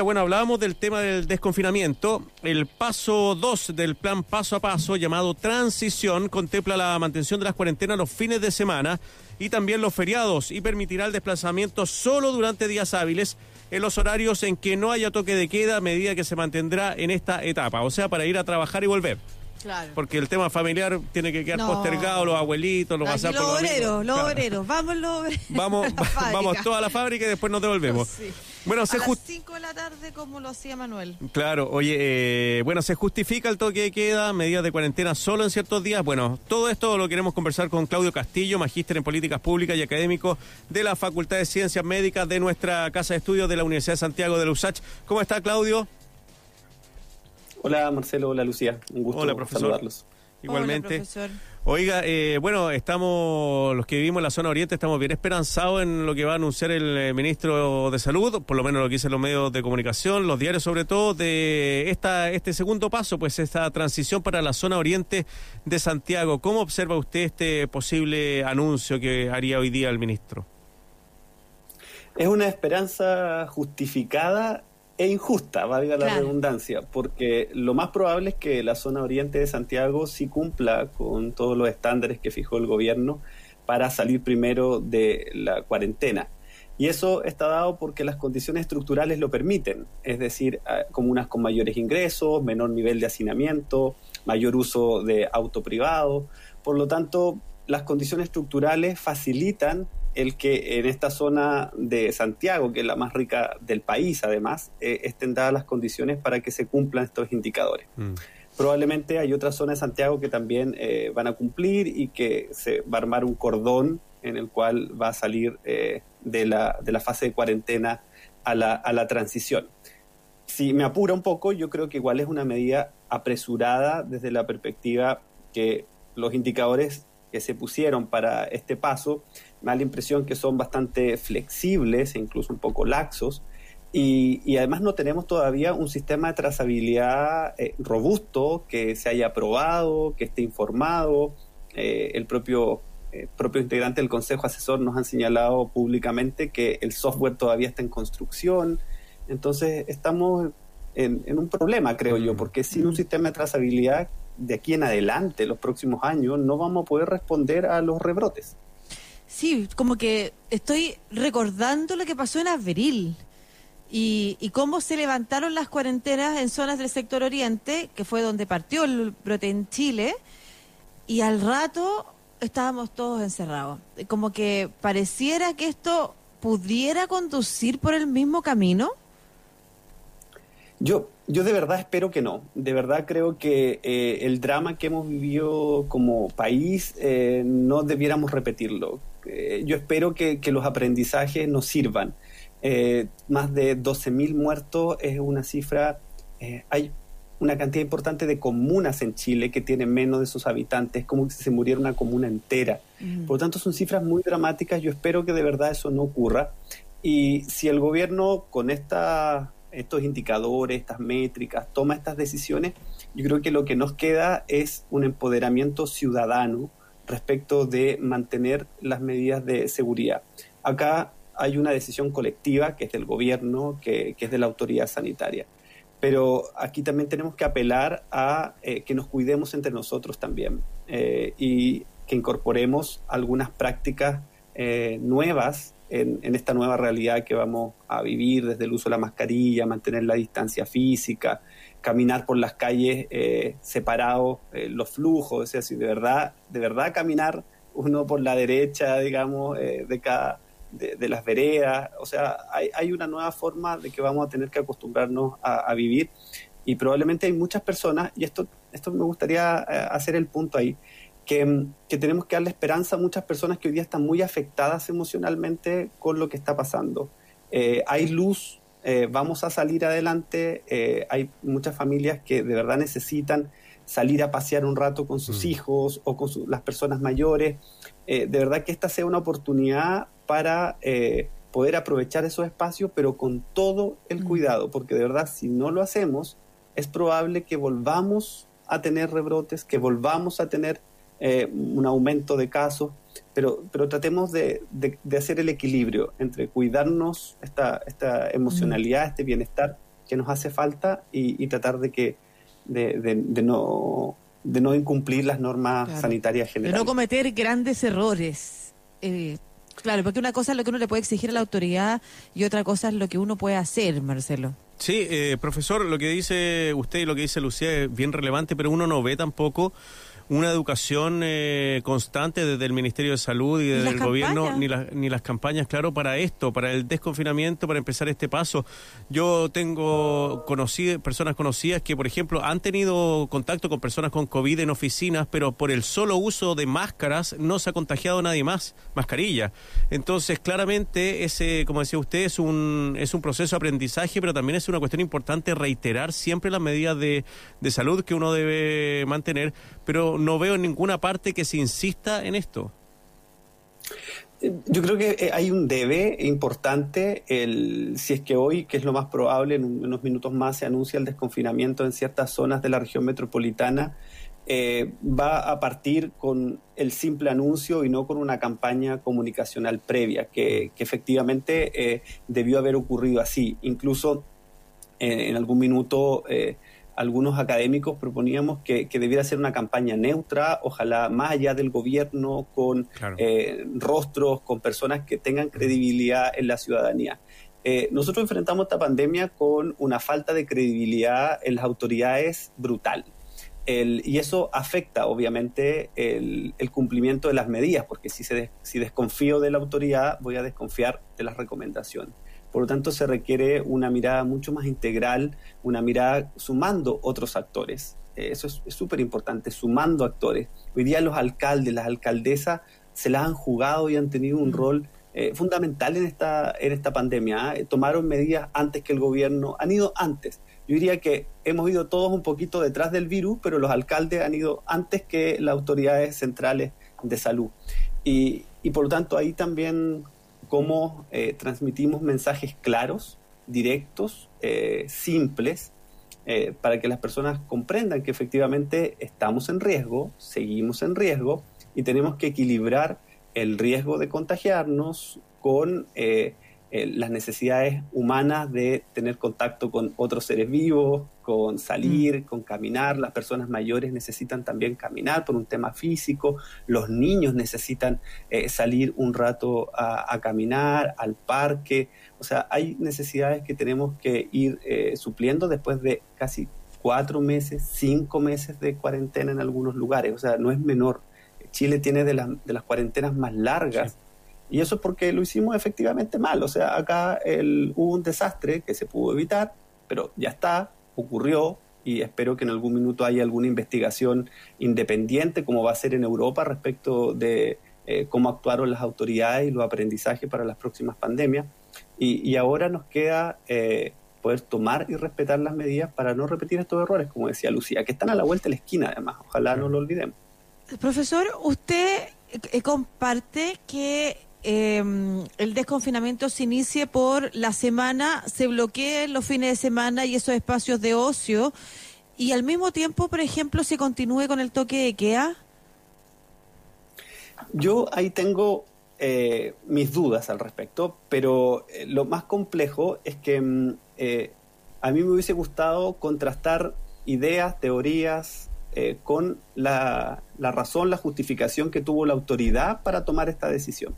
Bueno, hablábamos del tema del desconfinamiento. El paso 2 del plan paso a paso, llamado transición, contempla la mantención de las cuarentenas los fines de semana y también los feriados y permitirá el desplazamiento solo durante días hábiles en los horarios en que no haya toque de queda a medida que se mantendrá en esta etapa, o sea, para ir a trabajar y volver. Porque el tema familiar tiene que quedar postergado, los abuelitos, los Aquí Los obreros, los obreros, vamos los obreros. Vamos, vamos toda la fábrica y después nos devolvemos. Bueno, se a las 5 de la tarde como lo hacía Manuel. Claro, oye, eh, bueno, se justifica el toque de queda, medidas de cuarentena solo en ciertos días. Bueno, todo esto lo queremos conversar con Claudio Castillo, magíster en políticas públicas y académico de la Facultad de Ciencias Médicas de nuestra Casa de Estudios de la Universidad de Santiago de la USACH. ¿Cómo está, Claudio? Hola Marcelo, hola Lucía, un gusto hola, profesor. saludarlos. Igualmente. Oiga, eh, bueno, estamos, los que vivimos en la zona oriente, estamos bien esperanzados en lo que va a anunciar el eh, ministro de Salud, por lo menos lo que dicen los medios de comunicación, los diarios sobre todo, de esta, este segundo paso, pues esta transición para la zona oriente de Santiago. ¿Cómo observa usted este posible anuncio que haría hoy día el ministro? Es una esperanza justificada e injusta, valga la redundancia, porque lo más probable es que la zona oriente de Santiago sí cumpla con todos los estándares que fijó el gobierno para salir primero de la cuarentena. Y eso está dado porque las condiciones estructurales lo permiten, es decir, comunas con mayores ingresos, menor nivel de hacinamiento, mayor uso de auto privado. Por lo tanto, las condiciones estructurales facilitan el que en esta zona de Santiago, que es la más rica del país además, eh, estén dadas las condiciones para que se cumplan estos indicadores. Mm. Probablemente hay otras zonas de Santiago que también eh, van a cumplir y que se va a armar un cordón en el cual va a salir eh, de, la, de la fase de cuarentena a la, a la transición. Si me apura un poco, yo creo que igual es una medida apresurada desde la perspectiva que los indicadores que se pusieron para este paso, me da la impresión que son bastante flexibles e incluso un poco laxos. Y, además no tenemos todavía un sistema de trazabilidad eh, robusto que se haya aprobado, que esté informado. Eh, el propio, eh, propio integrante del Consejo Asesor nos han señalado públicamente que el software todavía está en construcción. Entonces estamos en, en un problema, creo yo, mm. porque sin un sistema de trazabilidad de aquí en adelante, los próximos años, no vamos a poder responder a los rebrotes. Sí, como que estoy recordando lo que pasó en abril y, y cómo se levantaron las cuarentenas en zonas del sector oriente, que fue donde partió el brote en Chile, y al rato estábamos todos encerrados. Como que pareciera que esto pudiera conducir por el mismo camino. Yo, yo de verdad espero que no. De verdad creo que eh, el drama que hemos vivido como país eh, no debiéramos repetirlo. Eh, yo espero que, los aprendizajes nos sirvan. más de 12.000 muertos es una cifra. hay una cantidad importante de comunas en Chile que tienen menos de sus habitantes, como si se muriera una comuna entera. Por lo tanto, son cifras muy dramáticas. Yo espero que de verdad eso no ocurra. Y si el gobierno con esta estos indicadores, estas métricas, toma estas decisiones, yo creo que lo que nos queda es un empoderamiento ciudadano respecto de mantener las medidas de seguridad. Acá hay una decisión colectiva que es del gobierno, que, es de la autoridad sanitaria. Pero aquí también tenemos que apelar a eh, que nos cuidemos entre nosotros también eh, y que incorporemos algunas prácticas eh, nuevas en, esta nueva realidad que vamos a vivir, desde el uso de la mascarilla, mantener la distancia física, caminar por las calles eh, separados, eh, los flujos, o sea, si de verdad, de verdad caminar uno por la derecha, digamos, eh, de cada de, las veredas, o sea, hay, hay, una nueva forma de que vamos a tener que acostumbrarnos a, vivir y probablemente hay muchas personas, y esto, esto me gustaría hacer el punto ahí, que, tenemos que darle esperanza a muchas personas que hoy día están muy afectadas emocionalmente con lo que está pasando. Eh, hay luz, eh, vamos a salir adelante, eh, hay muchas familias que de verdad necesitan salir a pasear un rato con sus mm. hijos o con las personas mayores. de verdad que esta sea una oportunidad para poder aprovechar esos espacios, pero con todo el mm. cuidado, porque de verdad si no lo hacemos, es probable que volvamos a tener rebrotes, que volvamos a tener eh, un aumento de casos pero, pero tratemos de, de, hacer el equilibrio entre cuidarnos esta, esta emocionalidad, este bienestar que nos hace falta y, tratar de que de, de, no de no incumplir las normas sanitarias generales. De no cometer grandes errores. Eh, claro, porque una cosa es lo que uno le puede exigir a la autoridad y otra cosa es lo que uno puede hacer, Marcelo. Sí, eh, profesor, lo que dice usted y lo que dice Lucía es bien relevante, pero uno no ve tampoco una educación eh, constante desde el Ministerio de Salud y desde el gobierno, ni, ni las campañas, claro, para esto, para el desconfinamiento, para empezar este paso. Yo tengo personas conocidas que, por ejemplo, han tenido contacto con personas con COVID en oficinas, pero por el solo uso de máscaras no se ha contagiado nadie más, mascarilla. Entonces, claramente, ese, como decía usted, es un, es un proceso de aprendizaje, pero también es una cuestión importante reiterar siempre las medidas de, de salud que uno debe mantener, pero no veo en ninguna parte que se insista en esto. Yo creo que eh, hay un debe importante, el, si es que hoy, que es lo más probable, en unos minutos más se anuncia el desconfinamiento en ciertas zonas de la región metropolitana, eh, va a partir con el simple anuncio y no con una campaña comunicacional previa, que, efectivamente eh, debió haber ocurrido así. Incluso en algún minuto algunos académicos proponíamos que, debiera ser una campaña neutra, ojalá más allá del gobierno, con eh, rostros, con personas que tengan credibilidad en la ciudadanía. Eh, nosotros enfrentamos esta pandemia con una falta de credibilidad en las autoridades brutal. y eso afecta, obviamente, el, cumplimiento de las medidas, porque si, se si desconfío de la autoridad, voy a desconfiar de las recomendaciones. Por lo tanto, se requiere una mirada mucho más integral, una mirada sumando otros actores. Eh, eso es súper importante, sumando actores. Hoy día los alcaldes, las alcaldesas se las han jugado y han tenido un mm. rol eh, fundamental en esta, en esta pandemia. ¿eh? Tomaron medidas antes que el gobierno, han ido antes. Yo diría que hemos ido todos un poquito detrás del virus, pero los alcaldes han ido antes que las autoridades centrales de salud. Y, y por lo tanto ahí también cómo eh, transmitimos mensajes claros, directos, eh, simples, eh, para que las personas comprendan que efectivamente estamos en riesgo, seguimos en riesgo y tenemos que equilibrar el riesgo de contagiarnos con eh, las necesidades humanas de tener contacto con otros seres vivos, con salir, mm. con caminar. Las personas mayores necesitan también caminar por un tema físico. Los niños necesitan eh, salir un rato a, caminar, al parque. O sea, hay necesidades que tenemos que ir eh, supliendo después de casi cuatro meses, cinco meses de cuarentena en algunos lugares. O sea, no es menor. Chile tiene de, de las cuarentenas más largas. Y eso es porque lo hicimos efectivamente mal. O sea, acá el, hubo un desastre que se pudo evitar, pero ya está, ocurrió, y espero que en algún minuto haya alguna investigación independiente, como va a ser en Europa, respecto de eh, cómo actuaron las autoridades y los aprendizajes para las próximas pandemias. Y, ahora nos queda eh, poder tomar y respetar las medidas para no repetir estos errores, como decía Lucía, que están a la vuelta de la esquina, además. Ojalá no lo olvidemos. Profesor, usted eh, comparte que eh, el desconfinamiento se inicie por la semana, se bloqueen los fines de semana y esos espacios de ocio, y al mismo tiempo, por ejemplo, se continúe con el toque de queda? Yo ahí tengo eh, mis dudas al respecto, pero eh, lo más complejo es que mm, eh, a mí me hubiese gustado contrastar ideas, teorías, con la, la, razón, la justificación que tuvo la autoridad para tomar esta decisión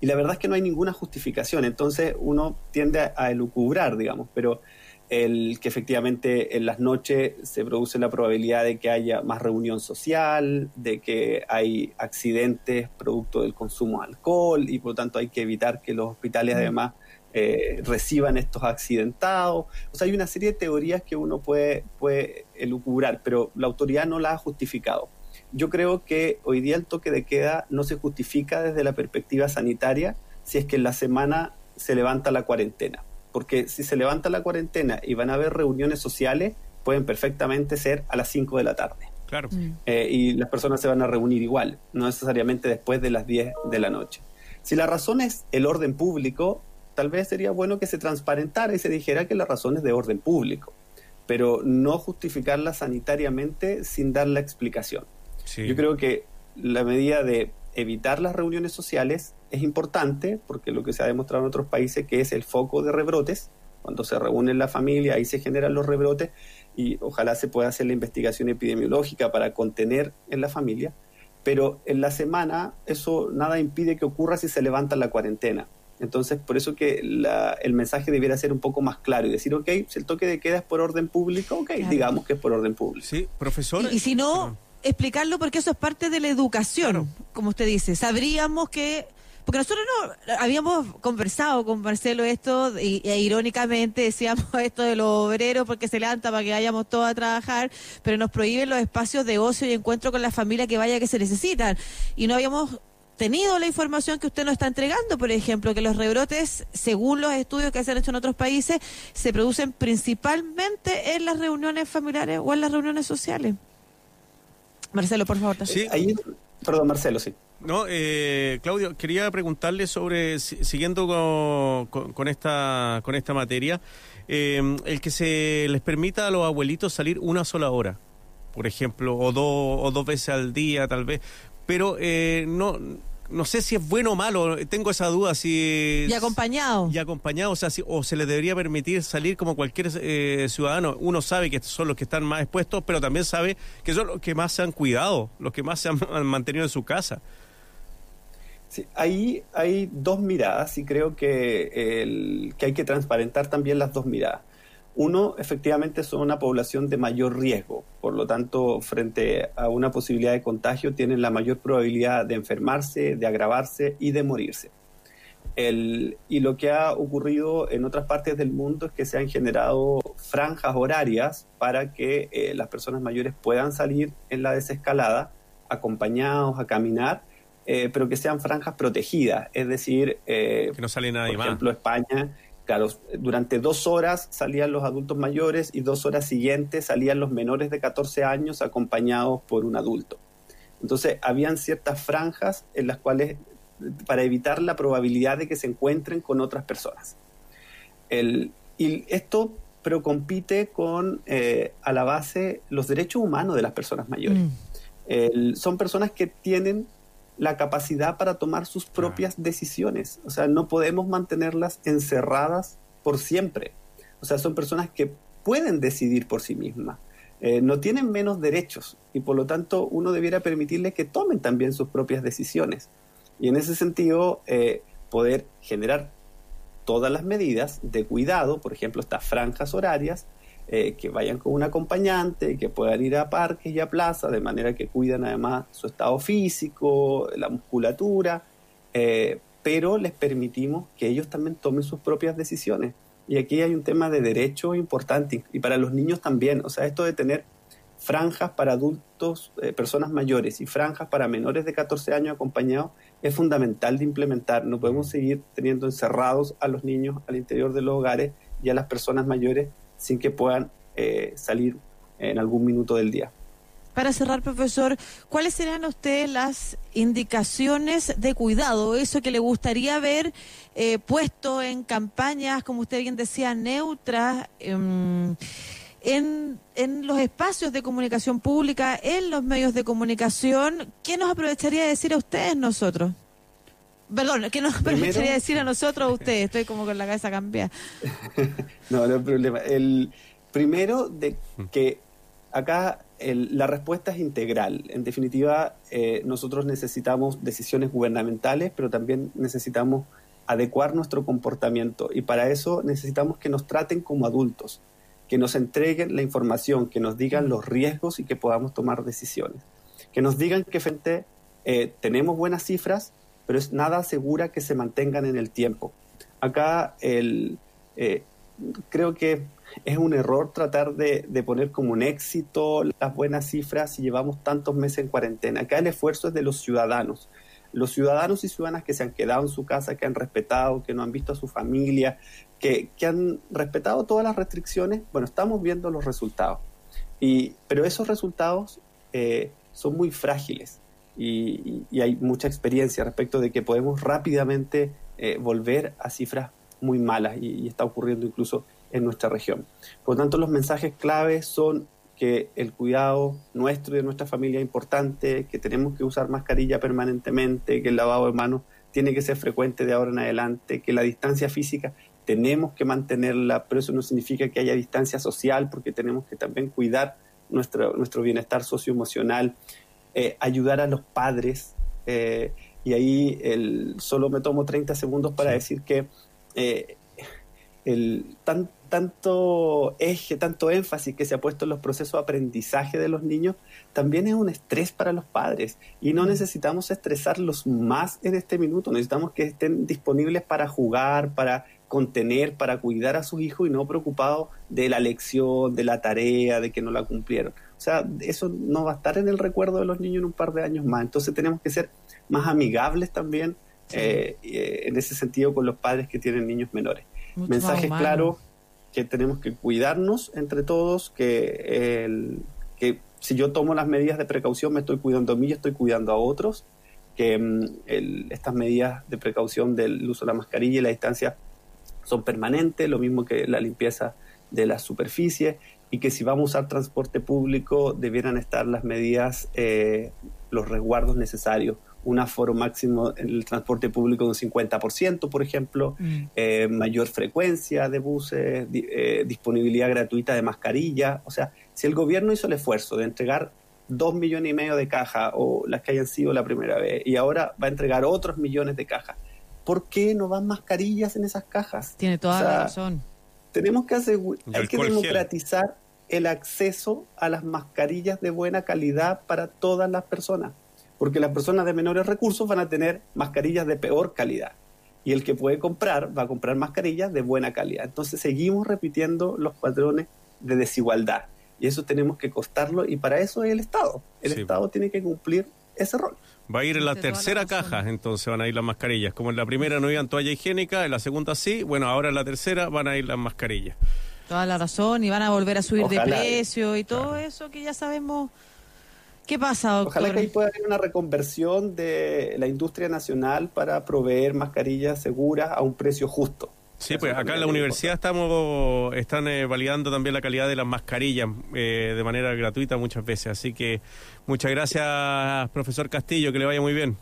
y la verdad es que no hay ninguna justificación, entonces uno tiende a, elucubrar, digamos, pero el que efectivamente en las noches se produce la probabilidad de que haya más reunión social, de que hay accidentes producto del consumo de alcohol y por lo tanto hay que evitar que los hospitales mm. además eh, reciban estos accidentados. O sea, hay una serie de teorías que uno puede, puede elucubrar, pero la autoridad no la ha justificado yo creo que hoy día el toque de queda no se justifica desde la perspectiva sanitaria si es que en la semana se levanta la cuarentena. Porque si se levanta la cuarentena y van a haber reuniones sociales, pueden perfectamente ser a las 5 de la tarde. Claro. Mm. Eh, y las personas se van a reunir igual, no necesariamente después de las 10 de la noche. Si la razón es el orden público, tal vez sería bueno que se transparentara y se dijera que la razón es de orden público, pero no justificarla sanitariamente sin dar la explicación. Yo creo que la medida de evitar las reuniones sociales es importante, porque lo que se ha demostrado en otros países que es el foco de rebrotes, cuando se reúne la familia, ahí se generan los rebrotes y ojalá se pueda hacer la investigación epidemiológica para contener en la familia, pero en la semana eso nada impide que ocurra si se levanta la cuarentena. Entonces, por eso que el mensaje debiera ser un poco más claro y decir, ok, si el toque de queda es por orden público, ok, digamos que es por orden público. Sí, profesor. Y, si no, explicarlo porque eso es parte de la educación, como usted dice. Sabríamos que porque nosotros no habíamos conversado con Marcelo esto y, e irónicamente decíamos esto de los obreros porque se levanta para que vayamos todos a trabajar, pero nos prohíben los espacios de ocio y encuentro con la familia que vaya que se necesitan. Y no habíamos tenido la información que usted nos está entregando, por ejemplo, que los rebrotes, según los estudios que se han hecho en otros países, se producen principalmente en las reuniones familiares o en las reuniones sociales. Marcelo, por favor. Sí, ahí, perdón, Marcelo, sí. No, eh, Claudio, quería preguntarle sobre, siguiendo con, esta, con esta materia, eh, el que se les permita a los abuelitos salir una sola hora, por ejemplo, o, o dos veces al día tal vez, pero eh, no no sé si es bueno o malo, tengo esa duda si... Y acompañado. Y acompañado, o sea, o se le debería permitir salir como cualquier eh, ciudadano. Uno sabe que son los que están más expuestos, pero también sabe que son los que más se han cuidado, los que más se han mantenido en su casa. Sí, ahí hay dos miradas y creo que, el, que hay que transparentar también las dos miradas. Uno, efectivamente, son una población de mayor riesgo, por lo tanto, frente a una posibilidad de contagio, tienen la mayor probabilidad de enfermarse, de agravarse y de morirse. El, y lo que ha ocurrido en otras partes del mundo es que se han generado franjas horarias para que eh, las personas mayores puedan salir en la desescalada, acompañados a caminar, eh, pero que sean franjas protegidas, es decir, eh, que no sale nadie por ejemplo, España Claro, durante dos horas salían los adultos mayores y dos horas siguientes salían los menores de 14 años acompañados por un adulto. Entonces, habían ciertas franjas en las cuales, para evitar la probabilidad de que se encuentren con otras personas. El, y esto pero compite con, eh, a la base, los derechos humanos de las personas mayores. Mm. son personas que tienen la capacidad para tomar sus propias decisiones. O sea, no podemos mantenerlas encerradas por siempre. O sea, son personas que pueden decidir por sí mismas. Eh, no tienen menos derechos y por lo tanto uno debiera permitirles que tomen también sus propias decisiones. Y en ese sentido, eh, poder generar todas las medidas de cuidado, por ejemplo, estas franjas horarias, eh, que vayan con un acompañante, que puedan ir a parques y a plazas, de manera que cuidan además su estado físico, la musculatura, eh, pero les permitimos que ellos también tomen sus propias decisiones. Y aquí hay un tema de derecho importante, y para los niños también, o sea, esto de tener franjas para adultos, eh, personas mayores y franjas para menores de 14 años acompañados es fundamental de implementar. No podemos seguir teniendo encerrados a los niños al interior de los hogares y a las personas mayores sin que puedan eh, salir en algún minuto del día. Para cerrar, profesor, ¿cuáles serán ustedes las indicaciones de cuidado? Eso que le gustaría ver eh, puesto en campañas, como usted bien decía, neutras, em, en, en, los espacios de comunicación pública, en los medios de comunicación. ¿Qué nos aprovecharía de decir a ustedes nosotros? Perdón, ¿qué nos permitiría decir a nosotros usted? Estoy como con la cabeza cambiada. no, no hay problema. El primero, de que acá la respuesta es integral. En definitiva, eh, nosotros necesitamos decisiones gubernamentales, pero también necesitamos adecuar nuestro comportamiento y para eso necesitamos que nos traten como adultos, que nos entreguen la información, que nos digan los riesgos y que podamos tomar decisiones, que nos digan que frente eh, tenemos buenas cifras, pero es nada asegura que se mantengan en el tiempo. Acá el, eh, creo que es un error tratar de, poner como un éxito las buenas cifras si llevamos tantos meses en cuarentena. Acá el esfuerzo es de los ciudadanos. Los ciudadanos y ciudadanas que se han quedado en su casa, que han respetado, que no han visto a su familia, que, han respetado todas las restricciones, bueno, estamos viendo los resultados. Y, pero esos resultados eh, son muy frágiles y, hay mucha experiencia respecto de que podemos rápidamente eh, volver a cifras muy malas y, está ocurriendo incluso en nuestra región. Por lo tanto, los mensajes claves son que el cuidado nuestro y de nuestra familia es importante, que tenemos que usar mascarilla permanentemente, que el lavado de manos tiene que ser frecuente de ahora en adelante, que la distancia física tenemos que mantenerla, pero eso no significa que haya distancia social, porque tenemos que también cuidar nuestro, nuestro bienestar socioemocional, eh, ayudar a los padres. Eh, y ahí el, solo me tomo 30 segundos para decir que eh, el tan, tanto eje, tanto énfasis que se ha puesto en los procesos de aprendizaje de los niños, también es un estrés para los padres y no necesitamos estresarlos más en este minuto, necesitamos que estén disponibles para jugar, para contener, para cuidar a sus hijos y no preocupados de la lección, de la tarea, de que no la cumplieron. O sea, eso no va a estar en el recuerdo de los niños en un par de años más. Entonces tenemos que ser más amigables también eh, eh, en ese sentido con los padres que tienen niños menores. Mensajes claros que tenemos que cuidarnos entre todos, que, el, que si yo tomo las medidas de precaución me estoy cuidando a mí y estoy cuidando a otros, que mm, estas medidas de precaución del uso de la mascarilla y la distancia son permanentes, lo mismo que la limpieza de la superficie y que si vamos a usar transporte público debieran estar las medidas, eh, los resguardos necesarios un aforo máximo en el transporte público de un 50%, por ejemplo, mm. eh, mayor frecuencia de buses, eh, disponibilidad gratuita de mascarilla. O sea, si el gobierno hizo el esfuerzo de entregar dos millones y medio de cajas o las que hayan sido la primera vez y ahora va a entregar otros millones de cajas, ¿por qué no van mascarillas en esas cajas? Tiene toda la razón. Tenemos que asegurar, hay que democratizar el acceso a las mascarillas de buena calidad para todas las personas porque las personas de menores recursos van a tener mascarillas de peor calidad. Y el que puede comprar va a comprar mascarillas de buena calidad. Entonces seguimos repitiendo los patrones de desigualdad. Y eso tenemos que costarlo y para eso es el Estado. El Estado tiene que cumplir ese rol. Va a ir en la tercera caja, entonces van a ir las mascarillas. Como en la primera no iban toalla higiénica, en la segunda sí, bueno, ahora en la tercera van a ir las mascarillas. Toda la razón, y van a volver a subir de precio y todo eso que ya sabemos ¿Qué pasa, doctor? Ojalá que ahí pueda haber una reconversión de la industria nacional para proveer mascarillas seguras a un precio justo. Sí, pues acá en la universidad estamos están eh, validando también la calidad de las mascarillas eh, de manera gratuita muchas veces. Así que muchas gracias, profesor Castillo, que le vaya muy bien.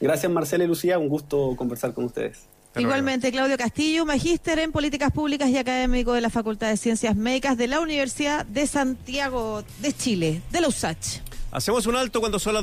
Gracias, Marcela y Lucía, un gusto conversar con ustedes. Igualmente, Claudio Castillo, magíster en políticas públicas y académico de la Facultad de Ciencias Médicas de la Universidad de Santiago de Chile, de la USACH. Hacemos un alto cuando son las